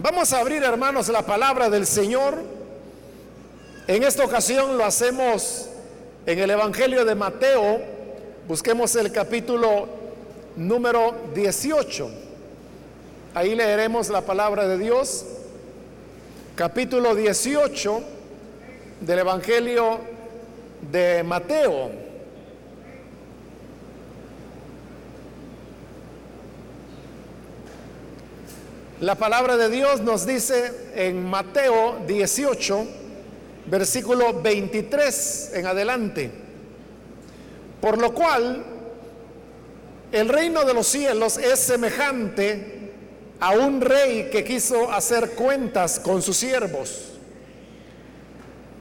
Vamos a abrir, hermanos, la palabra del Señor. En esta ocasión lo hacemos en el Evangelio de Mateo. Busquemos el capítulo número 18. Ahí leeremos la palabra de Dios. Capítulo 18 del Evangelio de Mateo. La palabra de Dios nos dice en Mateo 18, versículo 23 en adelante, por lo cual el reino de los cielos es semejante a un rey que quiso hacer cuentas con sus siervos.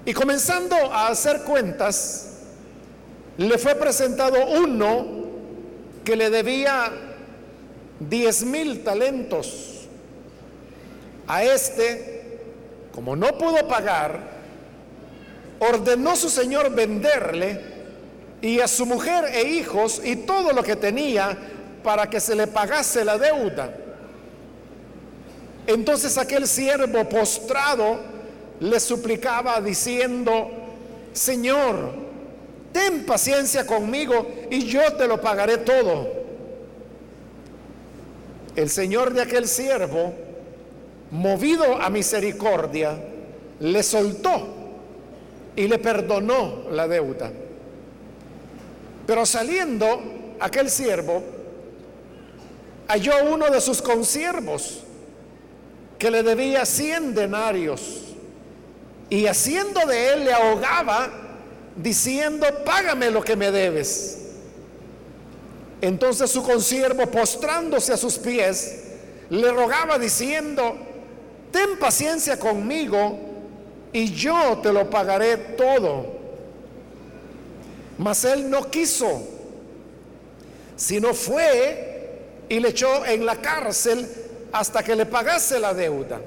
Y comenzando a hacer cuentas, le fue presentado uno que le debía diez mil talentos. A este, como no pudo pagar, ordenó su señor venderle y a su mujer e hijos y todo lo que tenía para que se le pagase la deuda. Entonces aquel siervo postrado le suplicaba diciendo, Señor, ten paciencia conmigo y yo te lo pagaré todo. El señor de aquel siervo movido a misericordia, le soltó y le perdonó la deuda. Pero saliendo aquel siervo, halló uno de sus consiervos que le debía cien denarios y haciendo de él le ahogaba diciendo, págame lo que me debes. Entonces su consiervo, postrándose a sus pies, le rogaba diciendo, ten paciencia conmigo y yo te lo pagaré todo. Mas él no quiso, sino fue y le echó en la cárcel hasta que le pagase la deuda.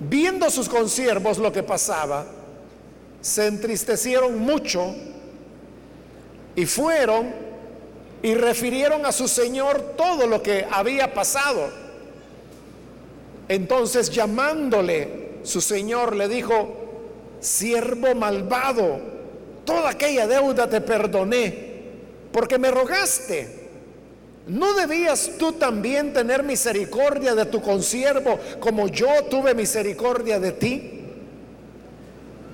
Viendo sus consiervos lo que pasaba, se entristecieron mucho y fueron y refirieron a su señor todo lo que había pasado. Entonces llamándole, su señor le dijo, siervo malvado, toda aquella deuda te perdoné, porque me rogaste. ¿No debías tú también tener misericordia de tu consiervo como yo tuve misericordia de ti?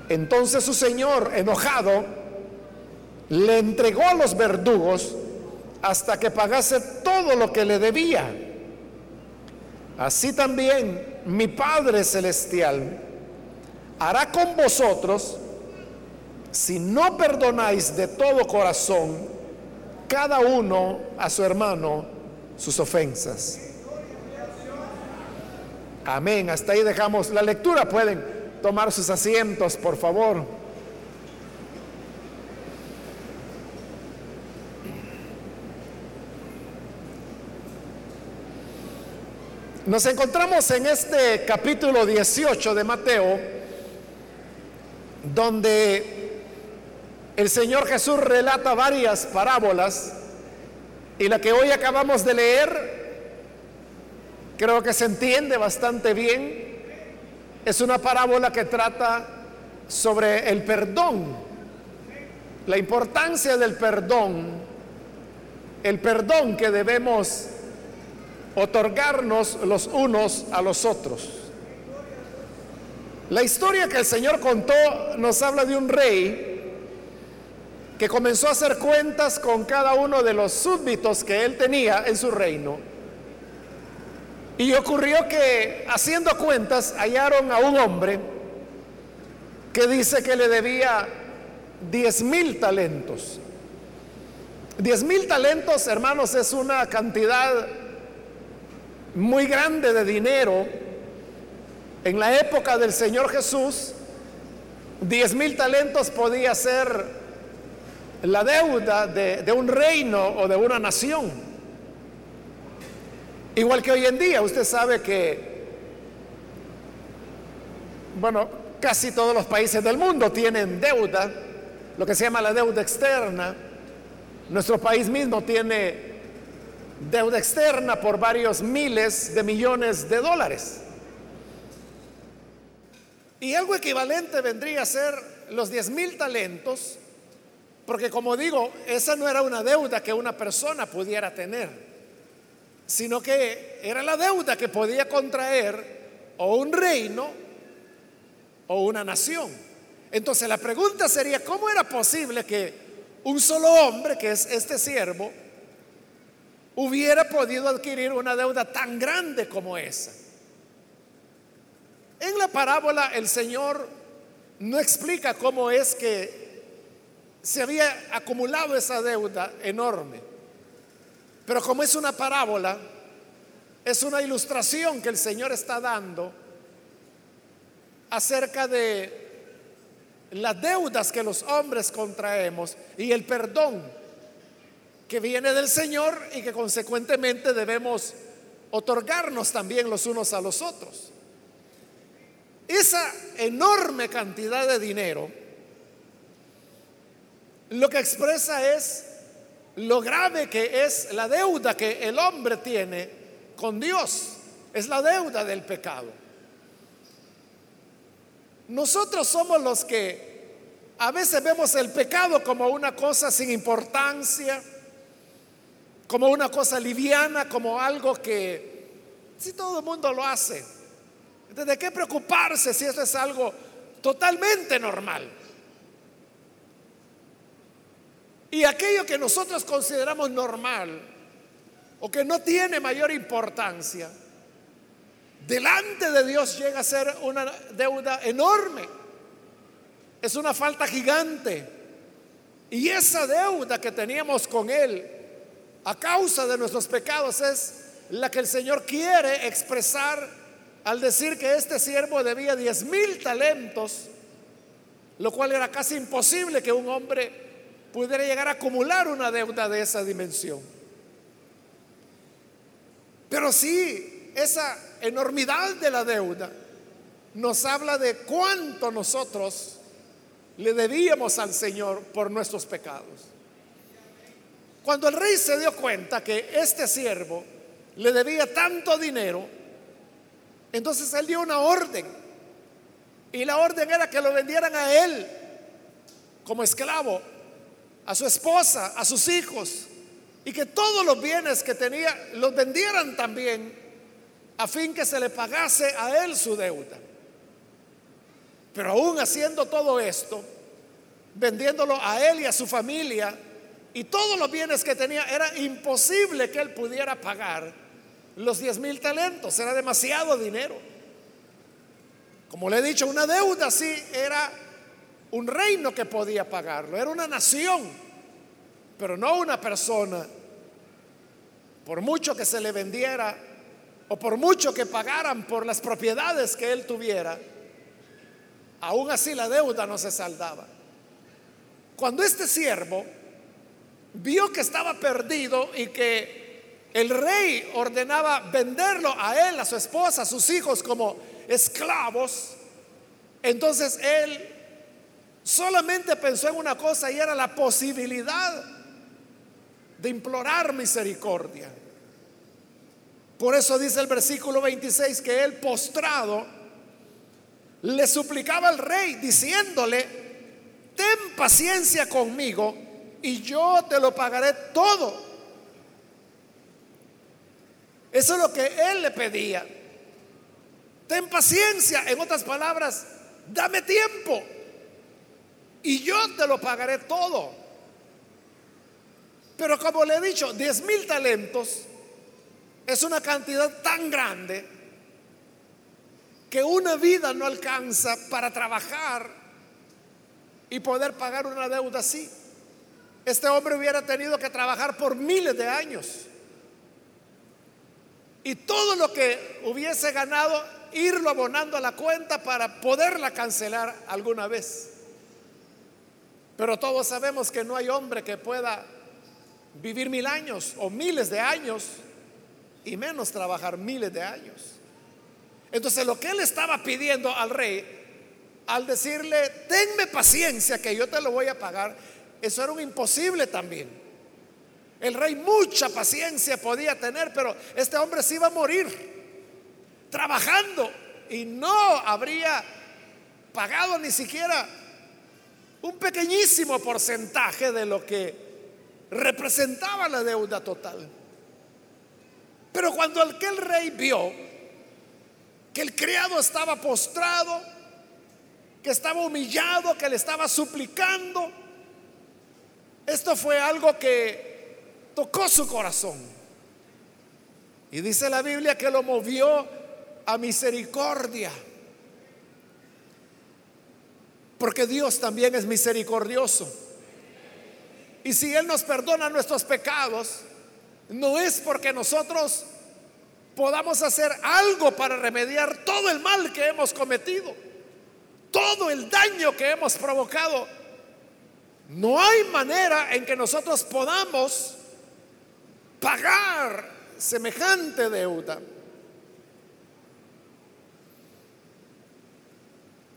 Entonces su señor, enojado, le entregó a los verdugos hasta que pagase todo lo que le debía. Así también mi Padre Celestial hará con vosotros si no perdonáis de todo corazón cada uno a su hermano sus ofensas. Amén. Hasta ahí dejamos la lectura. Pueden tomar sus asientos, por favor. Nos encontramos en este capítulo 18 de Mateo, donde el Señor Jesús relata varias parábolas y la que hoy acabamos de leer, creo que se entiende bastante bien, es una parábola que trata sobre el perdón, la importancia del perdón, el perdón que debemos otorgarnos los unos a los otros. La historia que el Señor contó nos habla de un rey que comenzó a hacer cuentas con cada uno de los súbditos que él tenía en su reino. Y ocurrió que haciendo cuentas hallaron a un hombre que dice que le debía diez mil talentos. Diez mil talentos, hermanos, es una cantidad muy grande de dinero. En la época del Señor Jesús, diez mil talentos podía ser la deuda de, de, un reino o de una nación. Igual que hoy en día, usted sabe que, bueno, casi todos los países del mundo tienen deuda, lo que se llama la deuda externa. Nuestro país mismo tiene deuda externa por varios miles de millones de dólares. Y algo equivalente vendría a ser los 10 mil talentos, porque como digo, esa no era una deuda que una persona pudiera tener, sino que era la deuda que podía contraer o un reino o una nación. Entonces la pregunta sería, ¿cómo era posible que un solo hombre, que es este siervo, hubiera podido adquirir una deuda tan grande como esa? En la parábola el Señor no explica cómo es que se había acumulado esa deuda enorme. Pero como es una parábola, es una ilustración que el Señor está dando acerca de las deudas que los hombres contraemos y el perdón que viene del Señor y que consecuentemente debemos otorgarnos también los unos a los otros. Esa enorme cantidad de dinero lo que expresa es lo grave que es la deuda que el hombre tiene con Dios. Es la deuda del pecado. Nosotros somos los que a veces vemos el pecado como una cosa sin importancia, como una cosa liviana, como algo que si todo el mundo lo hace, ¿De qué preocuparse si eso es algo totalmente normal? Y aquello que nosotros consideramos normal o que no tiene mayor importancia, delante de Dios llega a ser una deuda enorme. Es una falta gigante. Y esa deuda que teníamos con Él a causa de nuestros pecados es la que el Señor quiere expresar al decir que este siervo debía diez mil talentos, lo cual era casi imposible que un hombre pudiera llegar a acumular una deuda de esa dimensión. Pero sí, esa enormidad de la deuda nos habla de cuánto nosotros le debíamos al Señor por nuestros pecados. Cuando el rey se dio cuenta que este siervo le debía tanto dinero, entonces él dio una orden. Y la orden era que lo vendieran a él como esclavo, a su esposa, a sus hijos, y que todos los bienes que tenía los vendieran también a fin que se le pagase a él su deuda. Pero aún haciendo todo esto, vendiéndolo a él y a su familia, y todos los bienes que tenía, era imposible que él pudiera pagar los 10 mil talentos, era demasiado dinero. Como le he dicho, una deuda así era un reino que podía pagarlo, era una nación, pero no una persona. Por mucho que se le vendiera o por mucho que pagaran por las propiedades que él tuviera, aún así la deuda no se saldaba. Cuando este siervo vio que estaba perdido y que el rey ordenaba venderlo a él, a su esposa, a sus hijos como esclavos. Entonces él solamente pensó en una cosa y era la posibilidad de implorar misericordia. Por eso dice el versículo 26 que él postrado le suplicaba al rey diciéndole, ten paciencia conmigo y yo te lo pagaré todo. Eso es lo que él le pedía. Ten paciencia, en otras palabras, dame tiempo y yo te lo pagaré todo. Pero como le he dicho, 10 mil talentos es una cantidad tan grande que una vida no alcanza para trabajar y poder pagar una deuda así. Este hombre hubiera tenido que trabajar por miles de años y todo lo que hubiese ganado, irlo abonando a la cuenta para poderla cancelar alguna vez. Pero todos sabemos que no hay hombre que pueda vivir mil años o miles de años y menos trabajar miles de años. Entonces lo que él estaba pidiendo al rey, al decirle, tenme paciencia que yo te lo voy a pagar, eso era un imposible también. El rey mucha paciencia podía tener, pero este hombre se iba a morir trabajando y no habría pagado ni siquiera un pequeñísimo porcentaje de lo que representaba la deuda total. Pero cuando aquel rey vio que el criado estaba postrado, que estaba humillado, que le estaba suplicando, esto fue algo que tocó su corazón. Y dice la Biblia que lo movió a misericordia. Porque Dios también es misericordioso. Y si Él nos perdona nuestros pecados, no es porque nosotros podamos hacer algo para remediar todo el mal que hemos cometido, todo el daño que hemos provocado. No hay manera en que nosotros podamos pagar semejante deuda.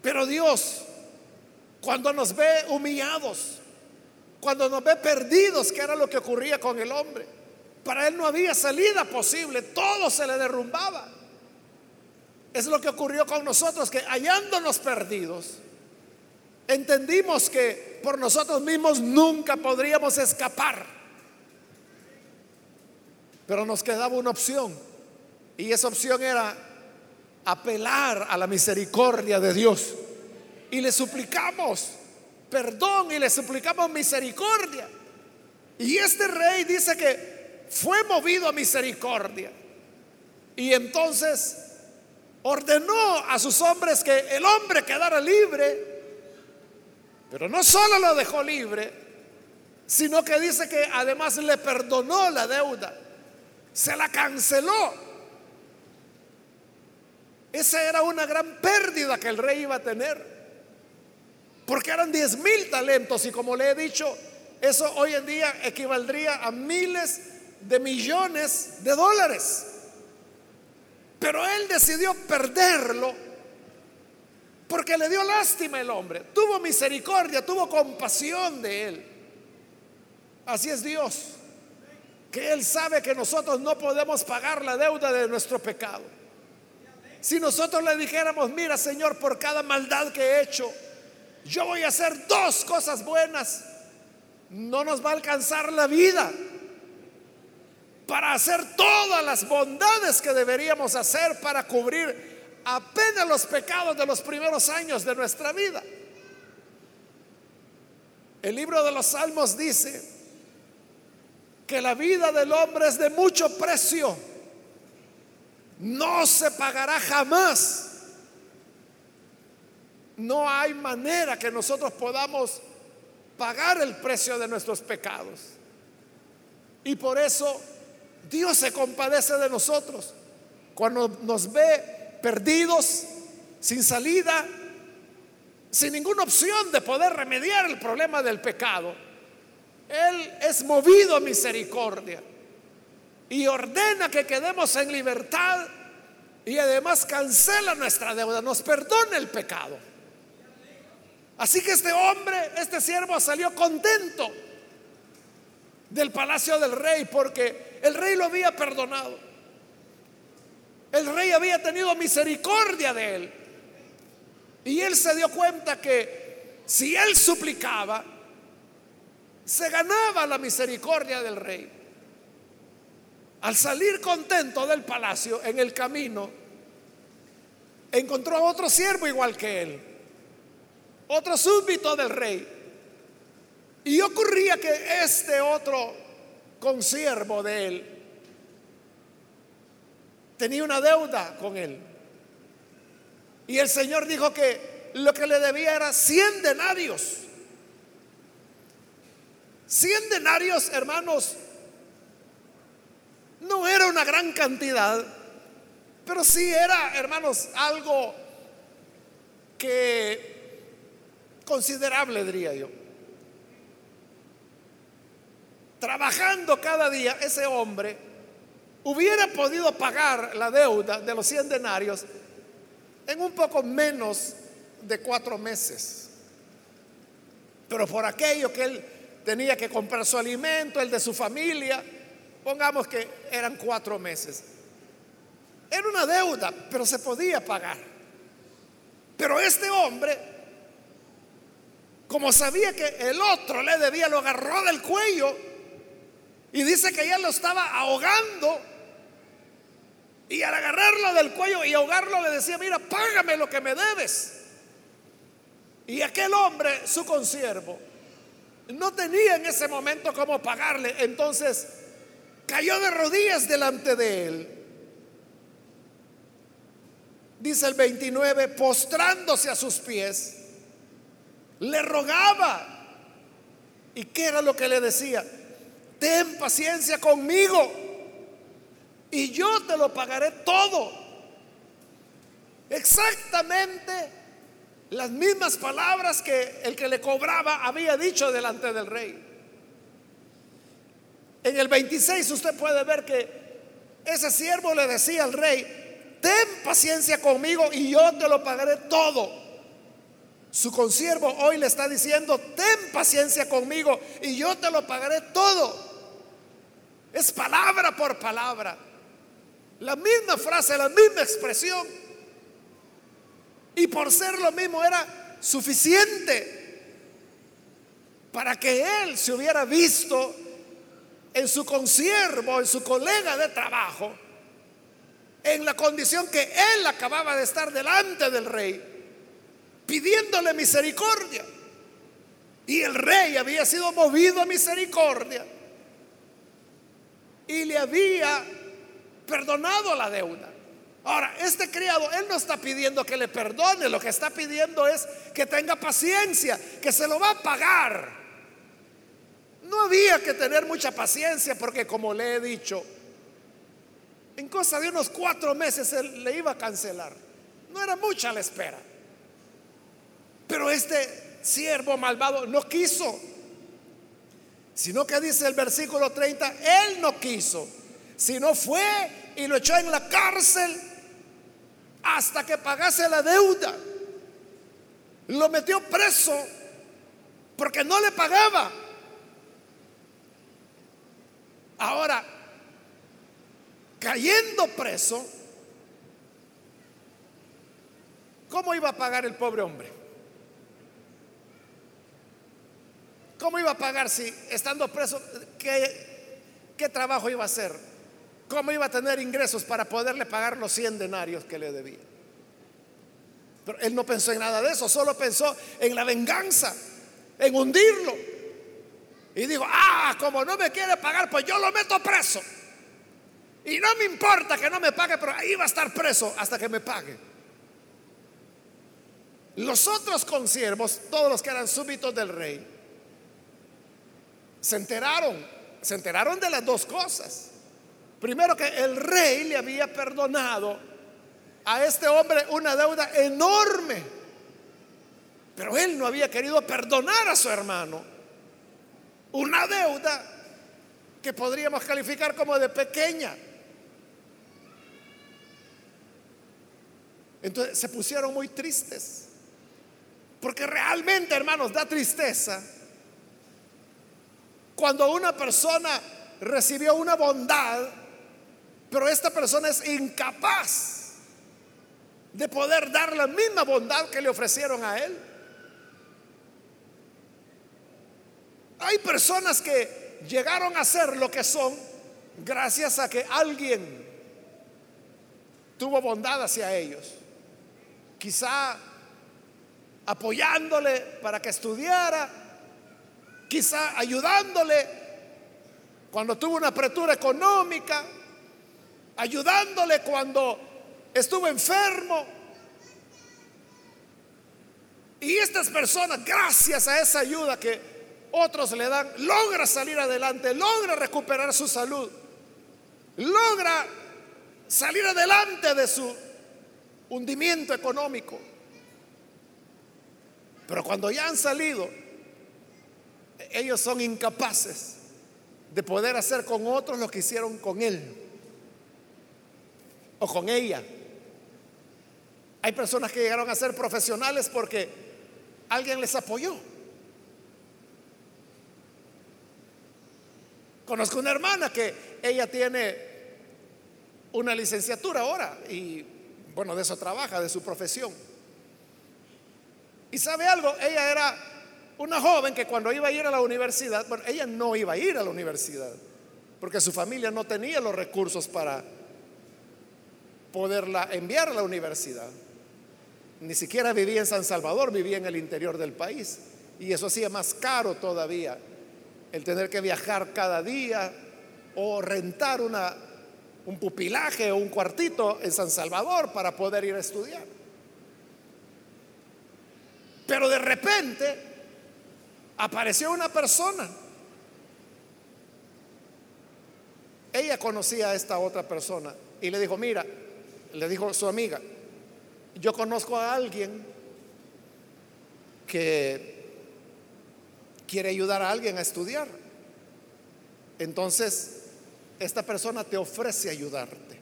Pero Dios cuando nos ve humillados, cuando nos ve perdidos, que era lo que ocurría con el hombre. Para él no había salida posible, todo se le derrumbaba. Es lo que ocurrió con nosotros, que hallándonos perdidos, entendimos que por nosotros mismos nunca podríamos escapar. Pero nos quedaba una opción, y esa opción era apelar a la misericordia de Dios y le suplicamos perdón y le suplicamos misericordia. Y este rey dice que fue movido a misericordia. Y entonces ordenó a sus hombres que el hombre quedara libre. Pero no solo lo dejó libre, sino que dice que además le perdonó la deuda. Se la canceló. Esa era una gran pérdida que el rey iba a tener. Porque eran 10 mil talentos y como le he dicho, eso hoy en día equivaldría a miles de millones de dólares. Pero él decidió perderlo porque le dio lástima el hombre. Tuvo misericordia, tuvo compasión de él. Así es Dios, que Él sabe que nosotros no podemos pagar la deuda de nuestro pecado. Si nosotros le dijéramos, mira Señor, por cada maldad que he hecho, yo voy a hacer dos cosas buenas, no nos va a alcanzar la vida para hacer todas las bondades que deberíamos hacer para cubrir apenas los pecados de los primeros años de nuestra vida. El libro de los Salmos dice que la vida del hombre es de mucho precio, no se pagará jamás no hay manera que nosotros podamos pagar el precio de nuestros pecados. Y por eso Dios se compadece de nosotros cuando nos ve perdidos, sin salida, sin ninguna opción de poder remediar el problema del pecado. Él es movido a misericordia y ordena que quedemos en libertad y además cancela nuestra deuda, nos perdona el pecado. Así que este hombre, este siervo salió contento del palacio del rey porque el rey lo había perdonado. Había tenido misericordia de él. Y él se dio cuenta que si él suplicaba, se ganaba la misericordia del rey. Al salir contento del palacio, en el camino, encontró a otro siervo igual que él otro súbdito del rey. Y ocurría que este otro consiervo de él tenía una deuda con él. Y el Señor dijo que lo que le debía era 100 denarios. 100 denarios, hermanos, no era una gran cantidad, pero sí era, hermanos, algo que considerable, diría yo. Trabajando cada día, ese hombre hubiera podido pagar la deuda de los 100 denarios en un poco menos de cuatro meses. Pero por aquello que él tenía que comprar su alimento, el de su familia. Pongamos que eran cuatro meses. Era una deuda, pero se podía pagar. Pero este hombre, como sabía que el otro le debía, lo agarró del cuello y dice que ya lo estaba ahogando. Y al agarrarlo del cuello y ahogarlo le decía, mira, págame lo que me debes. Y aquel hombre, su consiervo, no tenía en ese momento cómo pagarle. Entonces cayó de rodillas delante de él. Dice el 29, postrándose a sus pies, le rogaba. ¿Y qué era lo que le decía? Ten paciencia conmigo y yo te lo pagaré todo. Exactamente las mismas palabras que el que le cobraba había dicho delante del rey. En el 26 usted puede ver que ese siervo le decía al rey, ten paciencia conmigo y yo te lo pagaré todo. Su consiervo hoy le está diciendo, ten paciencia conmigo y yo te lo pagaré todo. Es palabra por palabra. La misma frase, la misma expresión. Y por ser lo mismo era suficiente para que él se hubiera visto en su consiervo, en su colega de trabajo, en la condición que él acababa de estar delante del rey, pidiéndole misericordia. Y el rey había sido movido a misericordia y le había perdonado la deuda. Ahora, este criado, él no está pidiendo que le perdone, lo que está pidiendo es que tenga paciencia, que se lo va a pagar. No había que tener mucha paciencia porque como le he dicho, en cosa de unos cuatro meses él le iba a cancelar. No era mucha la espera. Pero este siervo malvado no quiso, sino que dice el versículo 30, él no quiso, sino fue y lo echó en la cárcel hasta que pagase la deuda. Lo metió preso porque no le pagaba. Ahora, cayendo preso, ¿cómo iba a pagar el pobre hombre? ¿Cómo iba a pagar si estando preso, qué, qué trabajo iba a hacer? ¿Cómo iba a tener ingresos para poderle pagar los 100 denarios que le debía? Pero él no pensó en nada de eso, solo pensó en la venganza, en hundirlo. Y dijo, ah, como no me quiere pagar, pues yo lo meto preso. Y no me importa que no me pague, pero ahí va a estar preso hasta que me pague. Los otros consiervos, todos los que eran súbitos del rey, se enteraron, se enteraron de las dos cosas. Primero que el rey le había perdonado a este hombre una deuda enorme. Pero él no había querido perdonar a su hermano una deuda que podríamos calificar como de pequeña. Entonces se pusieron muy tristes. Porque realmente, hermanos, da tristeza cuando una persona recibió una bondad pero esta persona es incapaz de poder dar la misma bondad que le ofrecieron a él. Hay personas que llegaron a ser lo que son gracias a que alguien tuvo bondad hacia ellos. Quizá apoyándole para que estudiara, quizá ayudándole cuando tuvo una apretura económica, ayudándole cuando estuvo enfermo. Y estas personas, gracias a esa ayuda que otros le dan, logra salir adelante, logra recuperar su salud, logra salir adelante de su hundimiento económico. Pero cuando ya han salido, ellos son incapaces de poder hacer con otros lo que hicieron con él o con ella. Hay personas que llegaron a ser profesionales porque alguien les apoyó. Conozco una hermana que ella tiene una licenciatura ahora y bueno, de eso trabaja, de su profesión. Y sabe algo, ella era una joven que cuando iba a ir a la universidad, bueno, ella no iba a ir a la universidad, porque su familia no tenía los recursos para poderla enviar a la universidad. Ni siquiera vivía en San Salvador, vivía en el interior del país. Y eso hacía más caro todavía el tener que viajar cada día o rentar un pupilaje o un cuartito en San Salvador para poder ir a estudiar. Pero de repente apareció una persona. Ella conocía a esta otra persona y le dijo, mira, le dijo su amiga, yo conozco a alguien que quiere ayudar a alguien a estudiar. Entonces, esta persona te ofrece ayudarte.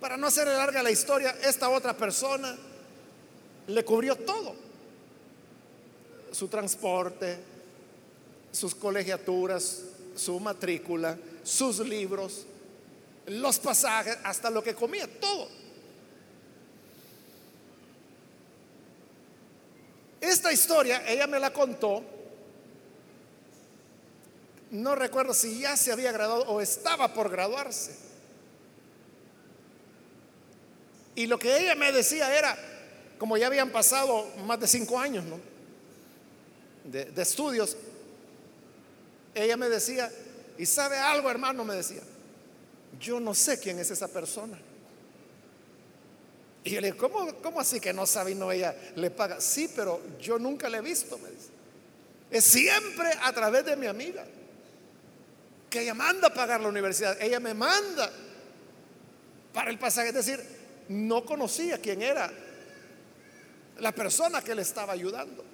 Para no hacer larga la historia, esta otra persona le cubrió todo. Su transporte, sus colegiaturas, su matrícula, sus libros, los pasajes, hasta lo que comía, todo. Esta historia ella me la contó. No recuerdo si ya se había graduado o estaba por graduarse. Y lo que ella me decía era, como ya habían pasado más de cinco años de, de estudios, ella me decía, y sabe algo hermano, me decía, yo no sé quién es esa persona. Y yo le digo, ¿cómo, así que no sabe y no ella le paga? Sí, pero yo nunca le he visto, me dice. Es siempre a través de mi amiga, que ella manda a pagar la universidad, ella me manda para el pasaje. Es decir, no conocía quién era la persona que le estaba ayudando.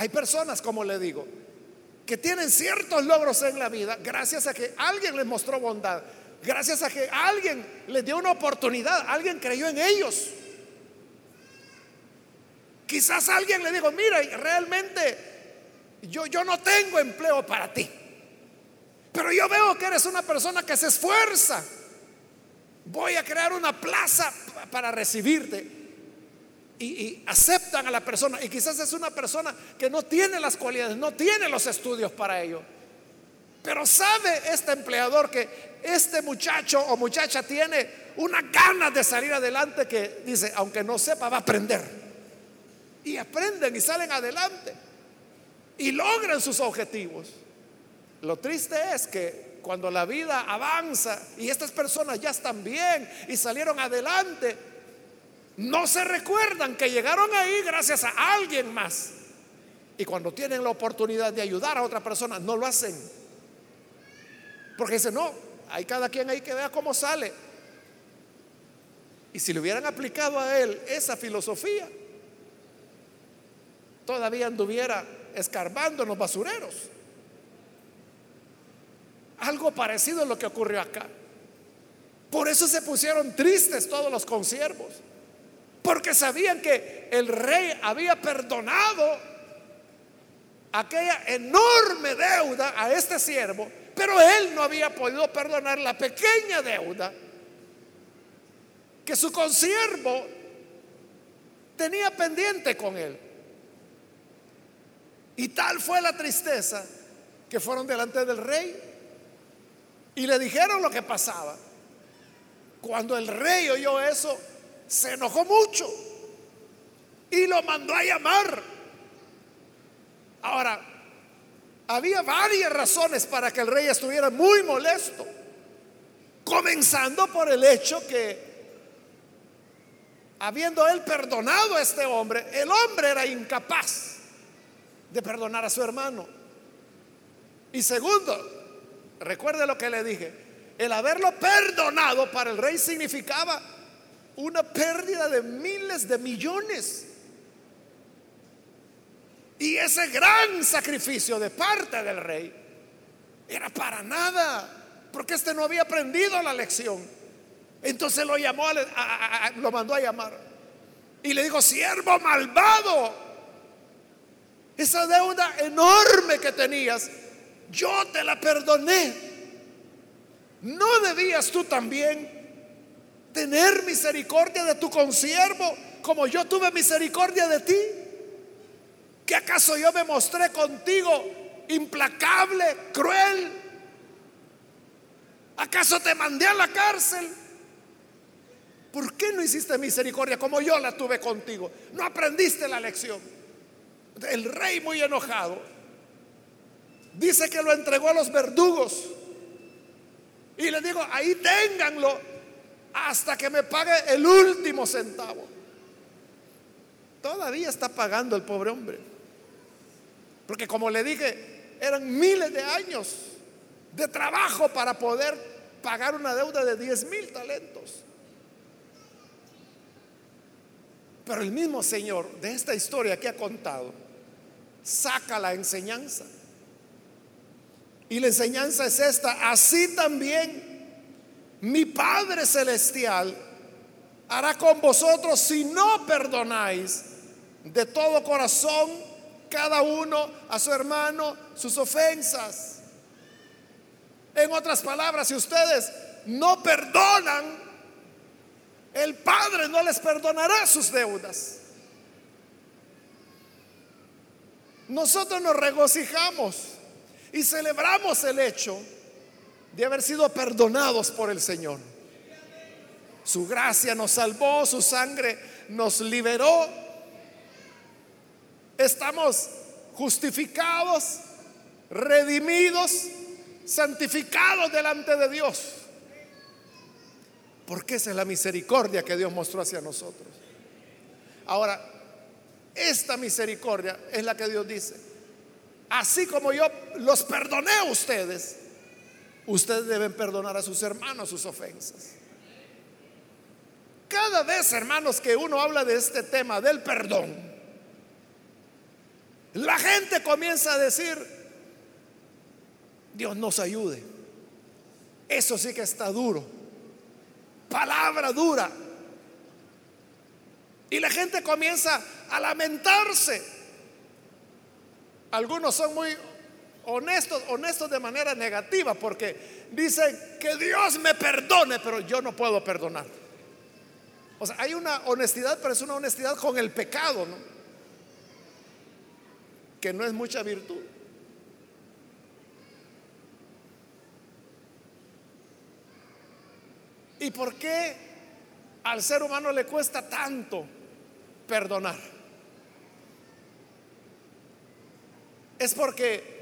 Hay personas, como le digo, que tienen ciertos logros en la vida gracias a que alguien les mostró bondad, gracias a que alguien les dio una oportunidad, alguien creyó en ellos. Quizás alguien le dijo, mira, realmente yo, yo no tengo empleo para ti, pero yo veo que eres una persona que se esfuerza. Voy a crear una plaza para recibirte y, aceptan a la persona. Y quizás es una persona que no tiene las cualidades, no tiene los estudios para ello. Pero sabe este empleador que este muchacho o muchacha tiene una ganas de salir adelante que dice, aunque no sepa, va a aprender. Y aprenden y salen adelante. Y logran sus objetivos. Lo triste es que cuando la vida avanza y estas personas ya están bien y salieron adelante, no se recuerdan que llegaron ahí gracias a alguien más. Y cuando tienen la oportunidad de ayudar a otra persona, no lo hacen. Porque dicen, no, hay cada quien ahí que vea cómo sale. Y si le hubieran aplicado a él esa filosofía, todavía anduviera escarbando en los basureros. Algo parecido a lo que ocurrió acá. Por eso se pusieron tristes todos los consiervos. Porque sabían que el rey había perdonado aquella enorme deuda a este siervo, pero él no había podido perdonar la pequeña deuda que su consiervo tenía pendiente con él. Y tal fue la tristeza que fueron delante del rey y le dijeron lo que pasaba. Cuando el rey oyó eso, se enojó mucho y lo mandó a llamar. Ahora, había varias razones para que el rey estuviera muy molesto, comenzando por el hecho que, habiendo él perdonado a este hombre, el hombre era incapaz de perdonar a su hermano. Y segundo, recuerde lo que le dije, el haberlo perdonado para el rey significaba una pérdida de miles de millones. Y ese gran sacrificio de parte del rey era para nada, porque este no había aprendido la lección. Entonces lo llamó, lo mandó a llamar. Y le digo, siervo malvado, esa deuda enorme que tenías, yo te la perdoné. ¿No debías tú también tener misericordia de tu consiervo como yo tuve misericordia de ti? ¿Que acaso yo me mostré contigo implacable, cruel? ¿Acaso te mandé a la cárcel? ¿Por qué no hiciste misericordia como yo la tuve contigo? No aprendiste la lección. El rey muy enojado dice que lo entregó a los verdugos. Y le digo, ahí ténganlo hasta que me pague el último centavo. Todavía está pagando el pobre hombre. Porque como le dije, eran miles de años de trabajo para poder pagar una deuda de 10 mil talentos. Pero el mismo Señor de esta historia que ha contado saca la enseñanza. Y la enseñanza es esta, así también mi Padre Celestial hará con vosotros si no perdonáis de todo corazón cada uno a su hermano sus ofensas. En otras palabras, si ustedes no perdonan, el Padre no les perdonará sus deudas. Nosotros nos regocijamos y celebramos el hecho de haber sido perdonados por el Señor. Su gracia nos salvó, su sangre nos liberó. Estamos justificados, redimidos, santificados delante de Dios. Porque esa es la misericordia que Dios mostró hacia nosotros. Ahora, esta misericordia es la que Dios dice. Así como yo los perdoné a ustedes, ustedes deben perdonar a sus hermanos sus ofensas. Cada vez, hermanos, que uno habla de este tema del perdón, la gente comienza a decir, Dios nos ayude. Eso sí que está duro. Palabra dura. Y la gente comienza a lamentarse. Algunos son muy honestos, honestos de manera negativa, porque dicen que Dios me perdone, pero yo no puedo perdonar. O sea, hay una honestidad, pero es una honestidad con el pecado, ¿no? Que no es mucha virtud. ¿Y por qué al ser humano le cuesta tanto perdonar? Es porque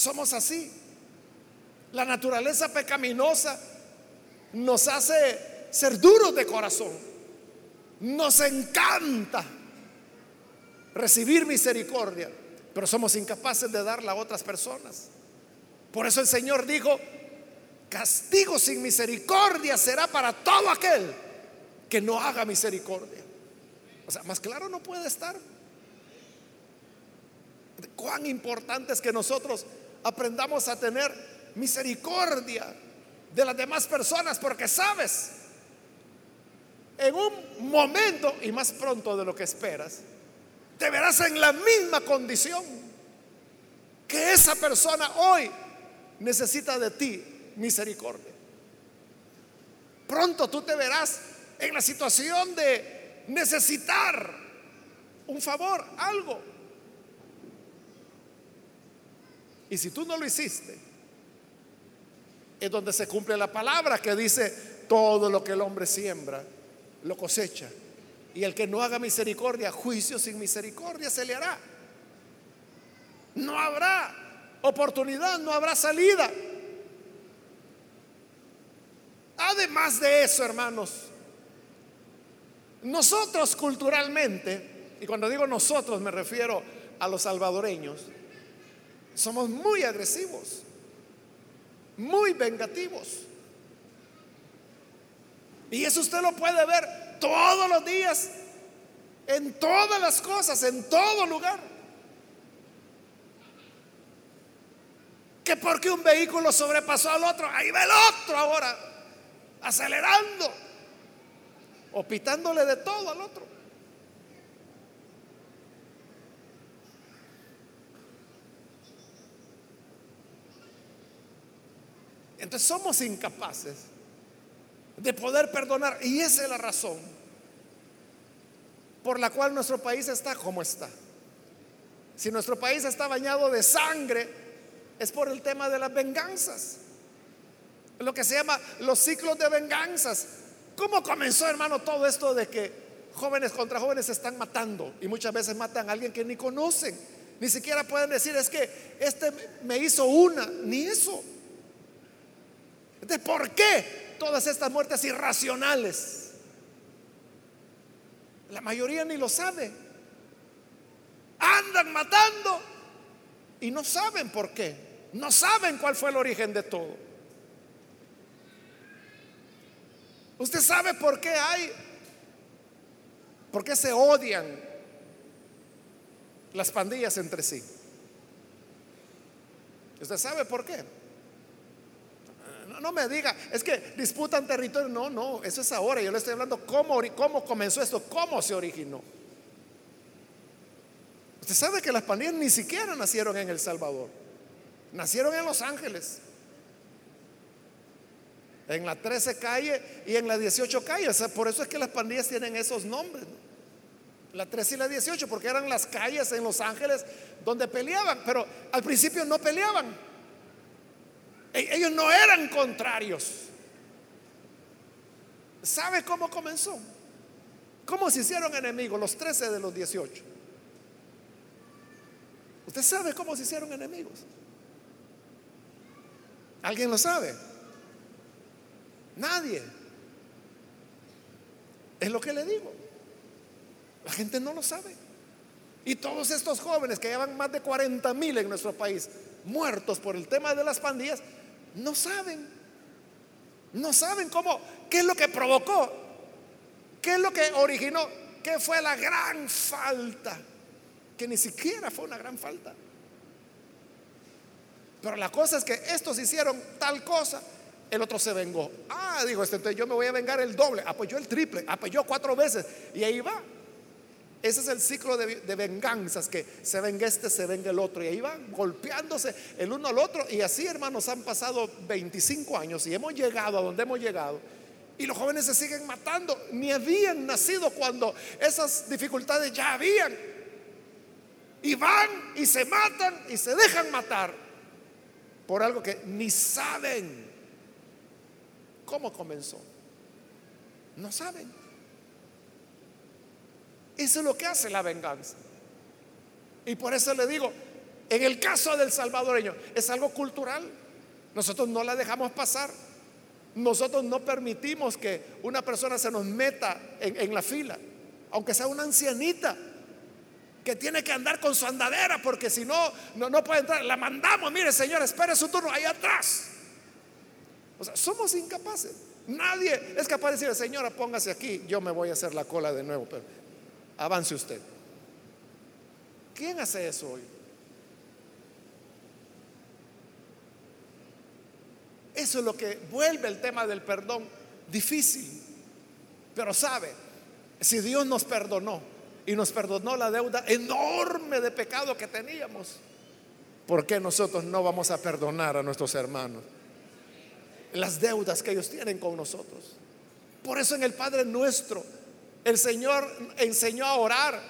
somos así. La naturaleza pecaminosa nos hace ser duros de corazón. Nos encanta recibir misericordia, pero somos incapaces de darla a otras personas. Por eso el Señor dijo, castigo sin misericordia será para todo aquel que no haga misericordia. O sea, más claro no puede estar. Cuán importante es que nosotros aprendamos a tener misericordia de las demás personas, porque sabes, en un momento y más pronto de lo que esperas, te verás en la misma condición que esa persona hoy necesita de ti misericordia. Pronto tú te verás en la situación de necesitar un favor, algo. Y si tú no lo hiciste, es donde se cumple la palabra que dice, todo lo que el hombre siembra, lo cosecha. Y el que no haga misericordia, juicio sin misericordia se le hará. No habrá oportunidad, no habrá salida. Además de eso, hermanos, nosotros culturalmente, y cuando digo nosotros me refiero a los salvadoreños, somos muy agresivos, muy vengativos. Y eso usted lo puede ver todos los días, en todas las cosas, en todo lugar. Que porque un vehículo sobrepasó al otro, ahí va el otro ahora, acelerando o pitándole de todo al otro. Entonces somos incapaces de poder perdonar. Y esa es la razón por la cual nuestro país está como está. Si nuestro país está bañado de sangre, es por el tema de las venganzas. Lo que se llama los ciclos de venganzas. ¿Cómo comenzó, hermano, todo esto de que jóvenes contra jóvenes se están matando? Y muchas veces matan a alguien que ni conocen. Ni siquiera pueden decir, es que este me hizo una, ni eso. ¿De por qué todas estas muertes irracionales? La mayoría ni lo sabe. Andan matando y no saben por qué. No saben cuál fue el origen de todo. Usted sabe por qué hay, por qué se odian las pandillas entre sí. ¿Usted sabe por qué? No, me diga, es que disputan territorio. No, no, eso es ahora. Yo le estoy hablando cómo, cómo comenzó esto, cómo se originó. Usted sabe que las pandillas ni siquiera nacieron en El Salvador, nacieron en Los Ángeles, en la 13 calle y en la 18 calle. por eso es que las pandillas tienen esos nombres. La 13 y la 18, porque eran las calles en Los Ángeles donde peleaban, pero al principio no peleaban. E-, ellos no eran contrarios. ¿Sabe cómo comenzó? ¿Cómo se hicieron enemigos los 13 de los 18? ¿Usted sabe cómo se hicieron enemigos? ¿Alguien lo sabe? Nadie. Es lo que le digo. La gente no lo sabe. Y todos estos jóvenes que llevan más de 40 mil en nuestro país muertos por el tema de las pandillas, no saben. No saben cómo, qué es lo que provocó, qué es lo que originó, qué fue la gran falta que ni siquiera fue una gran falta. Pero la cosa es que estos hicieron tal cosa, el otro se vengó. Ah, dijo este, entonces yo me voy a vengar el doble. Apoyó el triple, apoyó cuatro veces. Y ahí va. Ese es el ciclo de, venganzas, que se venga este, se venga el otro. Y ahí van golpeándose el uno al otro. Y así, hermanos, han pasado 25 años y hemos llegado a donde hemos llegado. Y los jóvenes se siguen matando. Ni habían nacido cuando esas dificultades ya habían. Y van y se matan y se dejan matar por algo que ni saben cómo comenzó. No saben. Eso es lo que hace la venganza. Y por eso le digo, en el caso del salvadoreño, es algo cultural. Nosotros no la dejamos pasar. Nosotros no permitimos que una persona se nos meta en, la fila, aunque sea una ancianita que tiene que andar con su andadera porque si no, no, puede entrar. La mandamos, mire señor, espere su turno ahí atrás. O sea, somos incapaces. Nadie es capaz de decir, señora, póngase aquí, yo me voy a hacer la cola de nuevo, pero avance usted. ¿Quién hace eso hoy? Eso es lo que vuelve el tema del perdón difícil. Pero sabe, si Dios nos perdonó, y nos perdonó la deuda enorme de pecado que teníamos. ¿Por qué nosotros no vamos a perdonar a nuestros hermanos las deudas que ellos tienen con nosotros? Por eso en el Padre nuestro el Señor enseñó a orar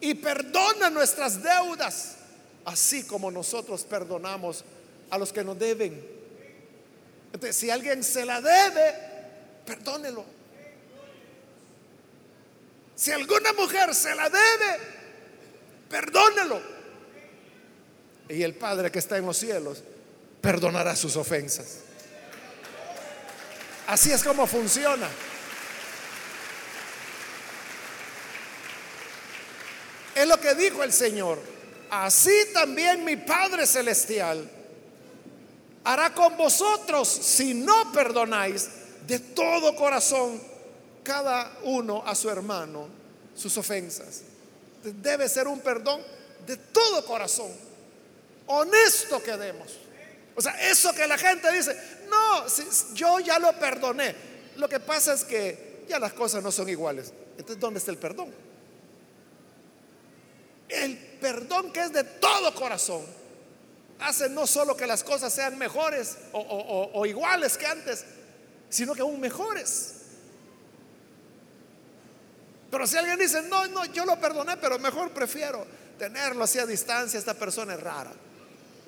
y perdona nuestras deudas, así como nosotros perdonamos a los que nos deben. Entonces, si alguien se la debe, perdónelo. Si alguna mujer se la debe, perdónelo. Y el Padre que está en los cielos perdonará sus ofensas. Así es como funciona. Es lo que dijo el Señor. Así también mi Padre Celestial hará con vosotros si no perdonáis de todo corazón cada uno a su hermano sus ofensas. Debe ser un perdón de todo corazón, honesto que demos. O sea, eso que la gente dice, no, yo ya lo perdoné. Lo que pasa es que ya las cosas no son iguales. Entonces, ¿dónde está el perdón? El perdón que es de todo corazón. hace no solo que las cosas sean mejores o, iguales que antes, sino que aún mejores. Pero si alguien dice, no, no, yo lo perdoné, pero mejor prefiero tenerlo así a distancia, esta persona es rara.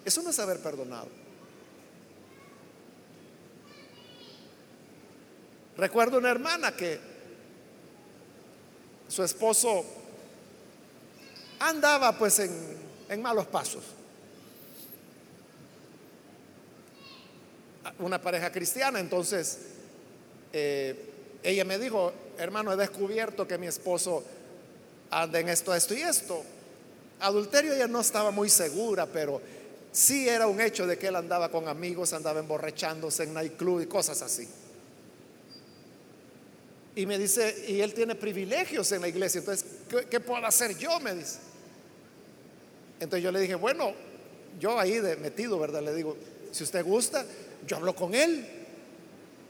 Eso no es haber perdonado. Recuerdo una hermana que su esposo andaba pues en, malos pasos. Una pareja cristiana, entonces eh, ella me dijo, hermano, he descubierto que mi esposo anda en esto, esto y esto. Adulterio ella no estaba muy segura, pero sí era un hecho de que él andaba con amigos, andaba emborrachándose en nightclub y cosas así. Y me dice, y él tiene privilegios en la iglesia, entonces, ¿qué, puedo hacer yo? Me dice. Entonces yo le dije, bueno, yo ahí de metido, ¿verdad? Le digo, si usted gusta, yo hablo con él,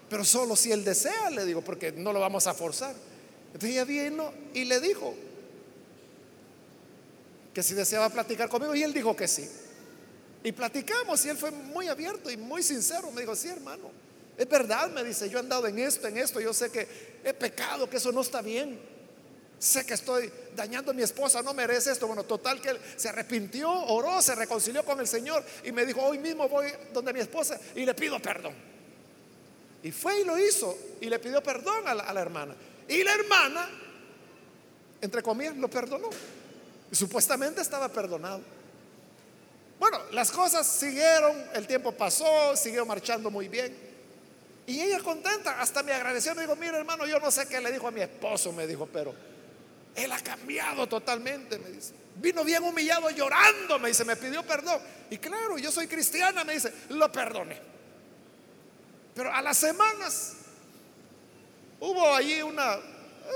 pero solo si él desea, le digo, porque no lo vamos a forzar. Entonces ella vino y le dijo que si deseaba platicar conmigo, y él dijo que sí. Y platicamos, y él fue muy abierto y muy sincero. Me dijo, sí, hermano, es verdad, me dice, yo he andado en esto, en esto, yo sé que he pecado, que eso no está bien. Sé que estoy dañando a mi esposa, no merece esto. Bueno, total que él se arrepintió, oró, se reconcilió con el Señor y me dijo, hoy mismo voy donde mi esposa y le pido perdón. Y fue y lo hizo y le pidió perdón a la, hermana. Y la hermana, entre comillas, lo perdonó. Y supuestamente estaba perdonado. Bueno, las cosas siguieron, el tiempo pasó, siguió marchando muy bien. Y ella contenta, hasta me agradeció, me dijo, mira hermano, yo no sé qué le dijo a mi esposo, me dijo, pero él ha cambiado totalmente, me dice. Vino bien humillado, llorando, me dice, me pidió perdón. Y claro, yo soy cristiana, me dice, lo perdoné. Pero a las semanas hubo allí una,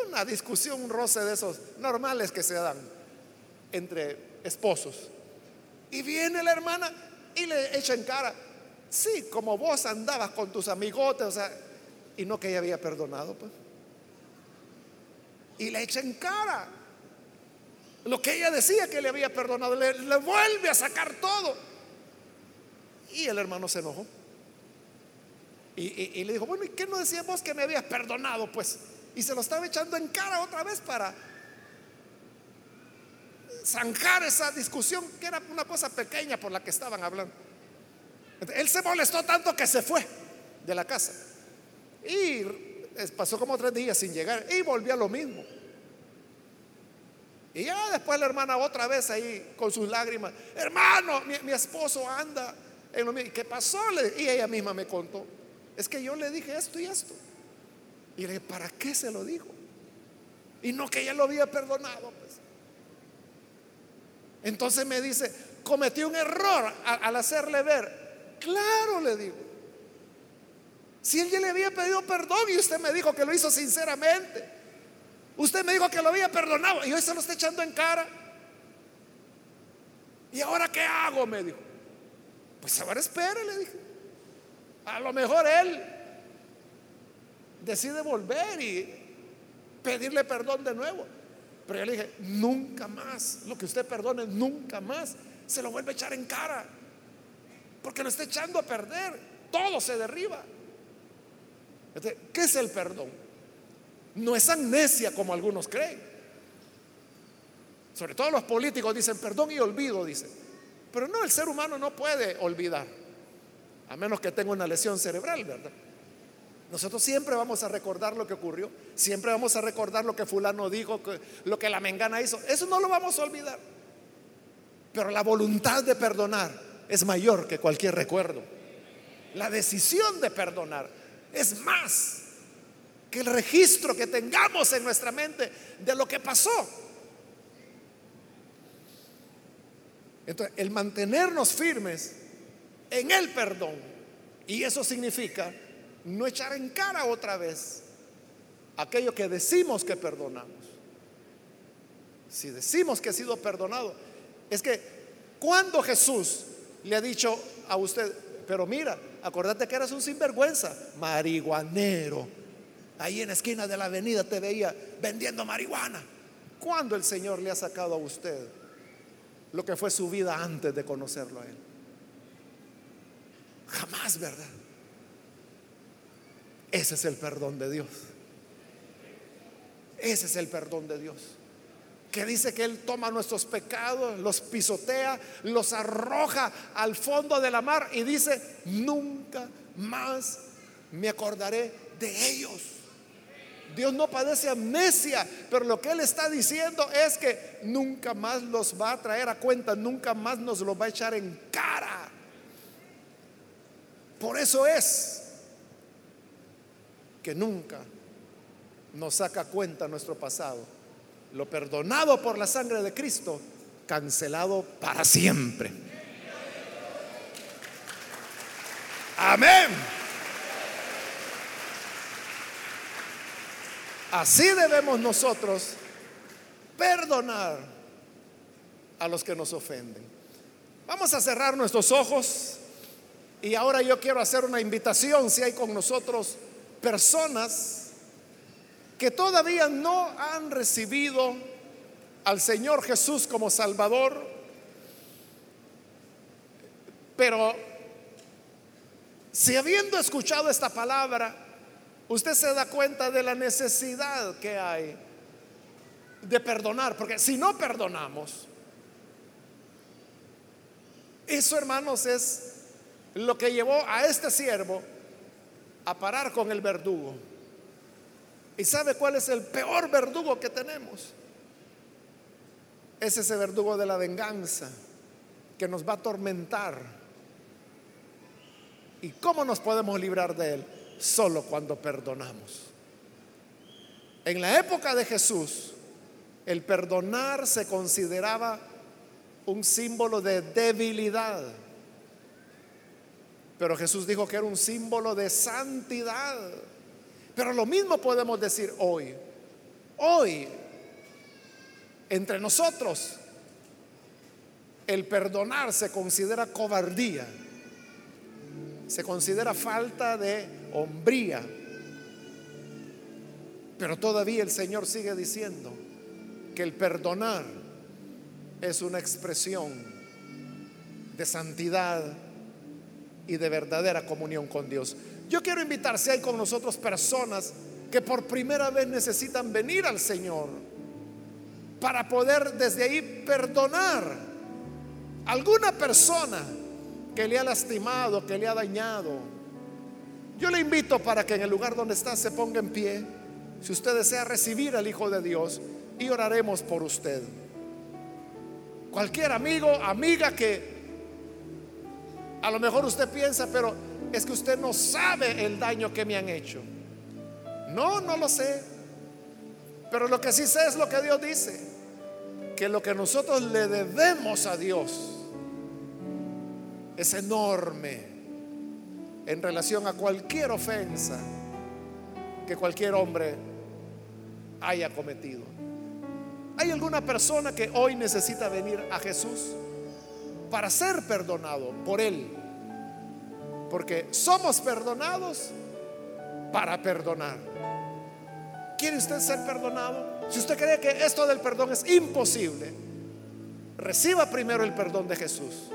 una discusión, un roce de esos normales que se dan entre esposos. Y viene la hermana y le echa en cara, Sí, como vos andabas con tus amigotes, o sea, y no que ella había perdonado, pues. Y le echa en cara lo que ella decía que le había perdonado, le, vuelve a sacar todo. Y el hermano se enojó. Y, le dijo, bueno, ¿y qué no decías vos que me habías perdonado? Pues, y se lo estaba echando en cara otra vez para zanjar esa discusión, que era una cosa pequeña por la que estaban hablando. Él se molestó tanto que se fue de la casa. Y pasó como tres días sin llegar y volvió a lo mismo. Y ya después la hermana otra vez ahí con sus lágrimas, hermano, mi, esposo anda en. ¿Qué pasó? Y ella misma me contó. Es que yo le dije esto y esto. Y le dije, ¿para qué se lo dijo? Y no que ella lo había perdonado. Pues. Entonces me dice, cometí un error al hacerle ver Claro, le digo. Si él ya le había pedido perdón y usted me dijo que lo hizo sinceramente. Usted me dijo que lo había perdonado y hoy se lo está echando en cara. ¿Y ahora qué hago? Me dijo. Pues ahora espere, le dije. A lo mejor él decide volver y pedirle perdón de nuevo. Pero yo le dije, nunca más. Lo que usted perdone, nunca más. Se lo vuelve a echar en cara porque lo está echando a perder. Todo se derriba. ¿Qué es el perdón? No es amnesia como algunos creen. Sobre todo los políticos dicen perdón y olvido, dicen. Pero no, el ser humano no puede olvidar, a menos que tenga una lesión cerebral, ¿verdad? Nosotros siempre vamos a recordar lo que ocurrió, siempre vamos a recordar lo que fulano dijo, lo que la mengana hizo. Eso no lo vamos a olvidar. Pero la voluntad de perdonar es mayor que cualquier recuerdo. La decisión de perdonar es más que el registro que tengamos en nuestra mente de lo que pasó. Entonces, el mantenernos firmes en el perdón, y eso significa no echar en cara otra vez aquello que decimos que perdonamos. Si decimos que ha sido perdonado, es que cuando Jesús le ha dicho a usted, pero mira, acordate que eras un sinvergüenza, marihuanero. Ahí en la esquina de la avenida te veía vendiendo marihuana. ¿Cuándo el Señor le ha sacado a usted lo que fue su vida antes de conocerlo a Él? más, ¿verdad? Ese es el perdón de Dios. Ese es el perdón de Dios. Que dice que Él toma nuestros pecados, los pisotea, los arroja al fondo de la mar y dice, nunca más me acordaré de ellos. Dios no padece amnesia, pero lo que Él está diciendo es que nunca más los va a traer a cuenta, nunca más nos los va a echar en cara. Por eso es que nunca nos saca cuenta nuestro pasado. Lo perdonado por la sangre de Cristo, cancelado para siempre. Amén. Así debemos nosotros perdonar a los que nos ofenden. Vamos a cerrar nuestros ojos y ahora yo quiero hacer una invitación si hay con nosotros personas que todavía no han recibido al Señor Jesús como Salvador, pero si habiendo escuchado esta palabra, usted se da cuenta de la necesidad que hay de perdonar, porque si no perdonamos, eso hermanos es lo que llevó a este siervo a parar con el verdugo. ¿Y sabe cuál es el peor verdugo que tenemos? Es ese verdugo de la venganza que nos va a atormentar. ¿Y cómo nos podemos librar de él? Solo cuando perdonamos. En la época de Jesús, el perdonar se consideraba un símbolo de debilidad. Pero Jesús dijo que era un símbolo de santidad. Pero lo mismo podemos decir hoy. Hoy, entre nosotros, el perdonar se considera cobardía, se considera falta de hombría. Pero todavía el Señor sigue diciendo que el perdonar es una expresión de santidad y de verdadera comunión con Dios. Yo quiero invitar, si hay con nosotros personas que por primera vez necesitan venir al Señor para poder desde ahí perdonar a alguna persona que le ha lastimado, que le ha dañado. Yo le invito para que en el lugar donde está se ponga en pie, si usted desea recibir al Hijo de Dios, y oraremos por usted. Cualquier amigo, amiga que a lo mejor usted piensa, pero es que usted no sabe el daño que me han hecho. No, no lo sé. Pero lo que sí sé es lo que Dios dice. Que lo que nosotros le debemos a Dios es enorme en relación a cualquier ofensa que cualquier hombre haya cometido. ¿Hay alguna persona que hoy necesita venir a Jesús? para ser perdonado por Él. Porque somos perdonados para perdonar. ¿Quiere usted ser perdonado? Si usted cree que esto del perdón es imposible, reciba primero el perdón de Jesús.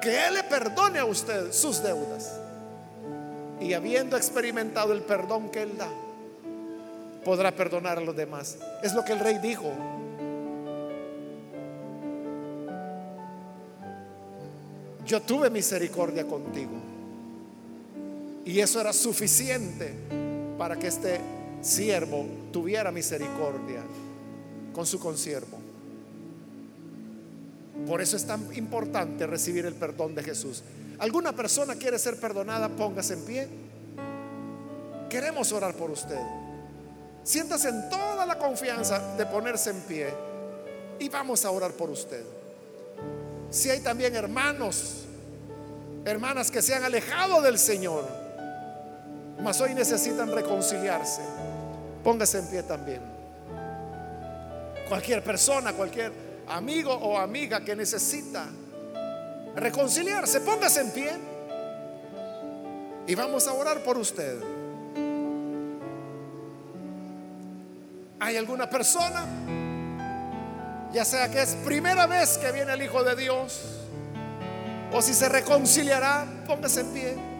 Que Él le perdone a usted sus deudas. Y habiendo experimentado el perdón que Él da, podrá perdonar a los demás. Es lo que el rey dijo. yo tuve misericordia contigo. Y eso era suficiente para que este siervo tuviera misericordia con su consiervo. Por eso es tan importante recibir el perdón de Jesús. ¿Alguna persona quiere ser perdonada? Póngase en pie. Queremos orar por usted. Siéntase en toda la confianza de ponerse en pie y vamos a orar por usted. Si hay también hermanos, hermanas que se han alejado del Señor, mas hoy necesitan reconciliarse, póngase en pie también. Cualquier persona, cualquier amigo o amiga que necesita reconciliarse, póngase en pie y vamos a orar por usted. ¿Hay alguna persona? ya sea que es primera vez que viene el Hijo de Dios, o si se reconciliará, póngase en pie.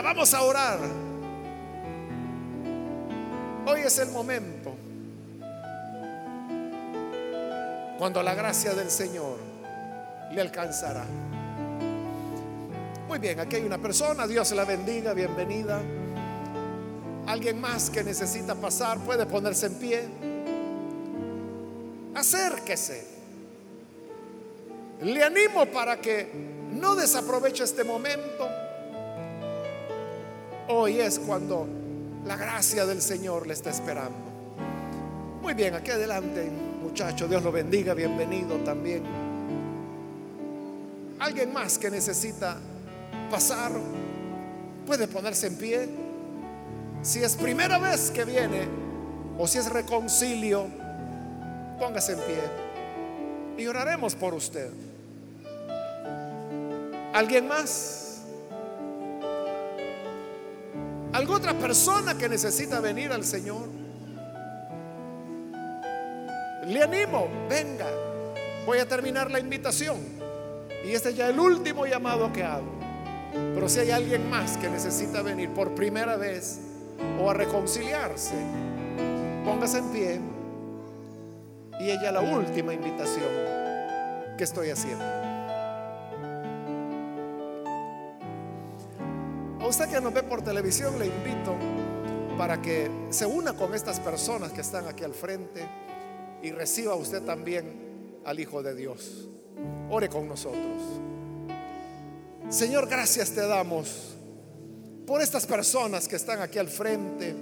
Vamos a orar. Hoy es el momento cuando la gracia del Señor le alcanzará. Muy bien, aquí hay una persona, Dios la bendiga, bienvenida. Alguien más que necesita pasar puede ponerse en pie. Acérquese. Le animo para que no desaproveche este momento. Hoy es cuando la gracia del Señor le está esperando. Muy bien, aquí adelante, muchacho. Dios lo bendiga, bienvenido también. Alguien más que necesita pasar puede ponerse en pie. Si es primera vez que viene o si es reconcilio, póngase en pie y oraremos por usted. ¿Alguien más? ¿Alguna otra persona que necesita venir al Señor? Le animo, venga. Voy a terminar la invitación. Y este es ya el último llamado que hago. Pero si hay alguien más que necesita venir por primera vez o a reconciliarse, póngase en pie. Y ella la última invitación que estoy haciendo. Usted que nos ve por televisión, le invito para que se una con estas personas que están aquí al frente y reciba usted también al Hijo de Dios. Ore con nosotros. Señor, gracias te damos por estas personas que están aquí al frente,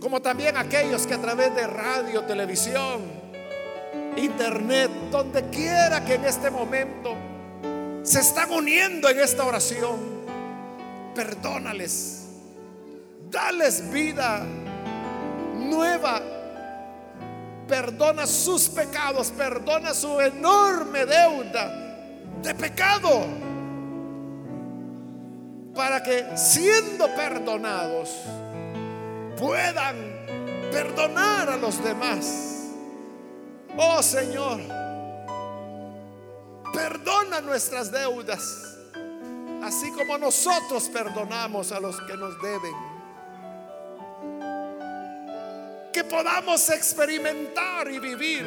como también aquellos que a través de radio, televisión, internet, donde quiera que en este momento se están uniendo en esta oración perdónales, dales vida nueva, perdona sus pecados, perdona su enorme deuda de pecado, para que siendo perdonados puedan perdonar a los demás. Oh Señor, perdona nuestras deudas así como nosotros perdonamos a los que nos deben. Que podamos experimentar y vivir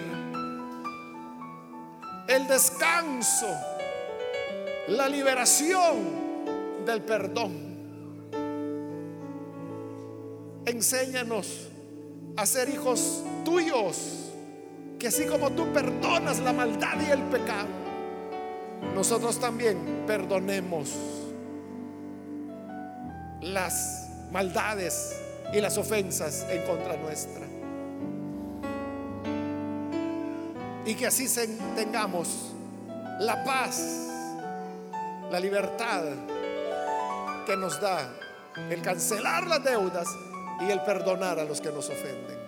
el descanso, la liberación del perdón. Enséñanos a ser hijos tuyos, que así como tú perdonas la maldad y el pecado, nosotros también perdonemos las maldades y las ofensas en contra nuestra. Y que así tengamos la paz, la libertad que nos da el cancelar las deudas y el perdonar a los que nos ofenden.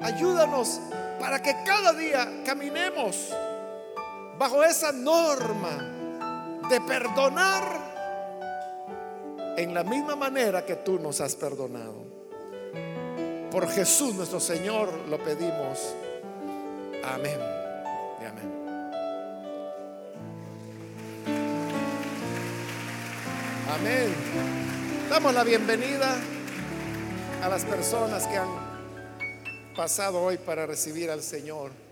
Ayúdanos para que cada día caminemos bajo esa norma de perdonar en la misma manera que tú nos has perdonado. Por Jesús nuestro Señor lo pedimos. Amén. Y amén. Amén. Damos la bienvenida a las personas que han pasado hoy para recibir al Señor.